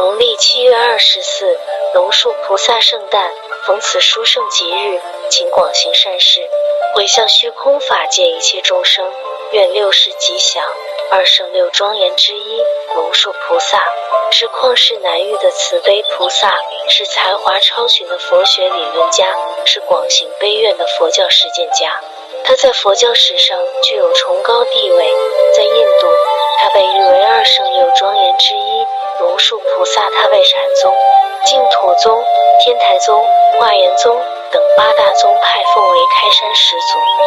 农历七月二十四，龙树菩萨圣诞。逢此殊胜吉日，请广行善事，回向虚空法界一切众生，愿六世吉祥。二圣六庄严之一，龙树菩萨是旷世难遇的慈悲菩萨，是才华超群的佛学理论家，是广行悲愿的佛教实践家。他在佛教史上具有崇高地位，在印度，他被誉为二圣六庄严之一。菩萨，他为禅宗、净土宗、天台宗、化缘宗等八大宗派奉为开山始祖。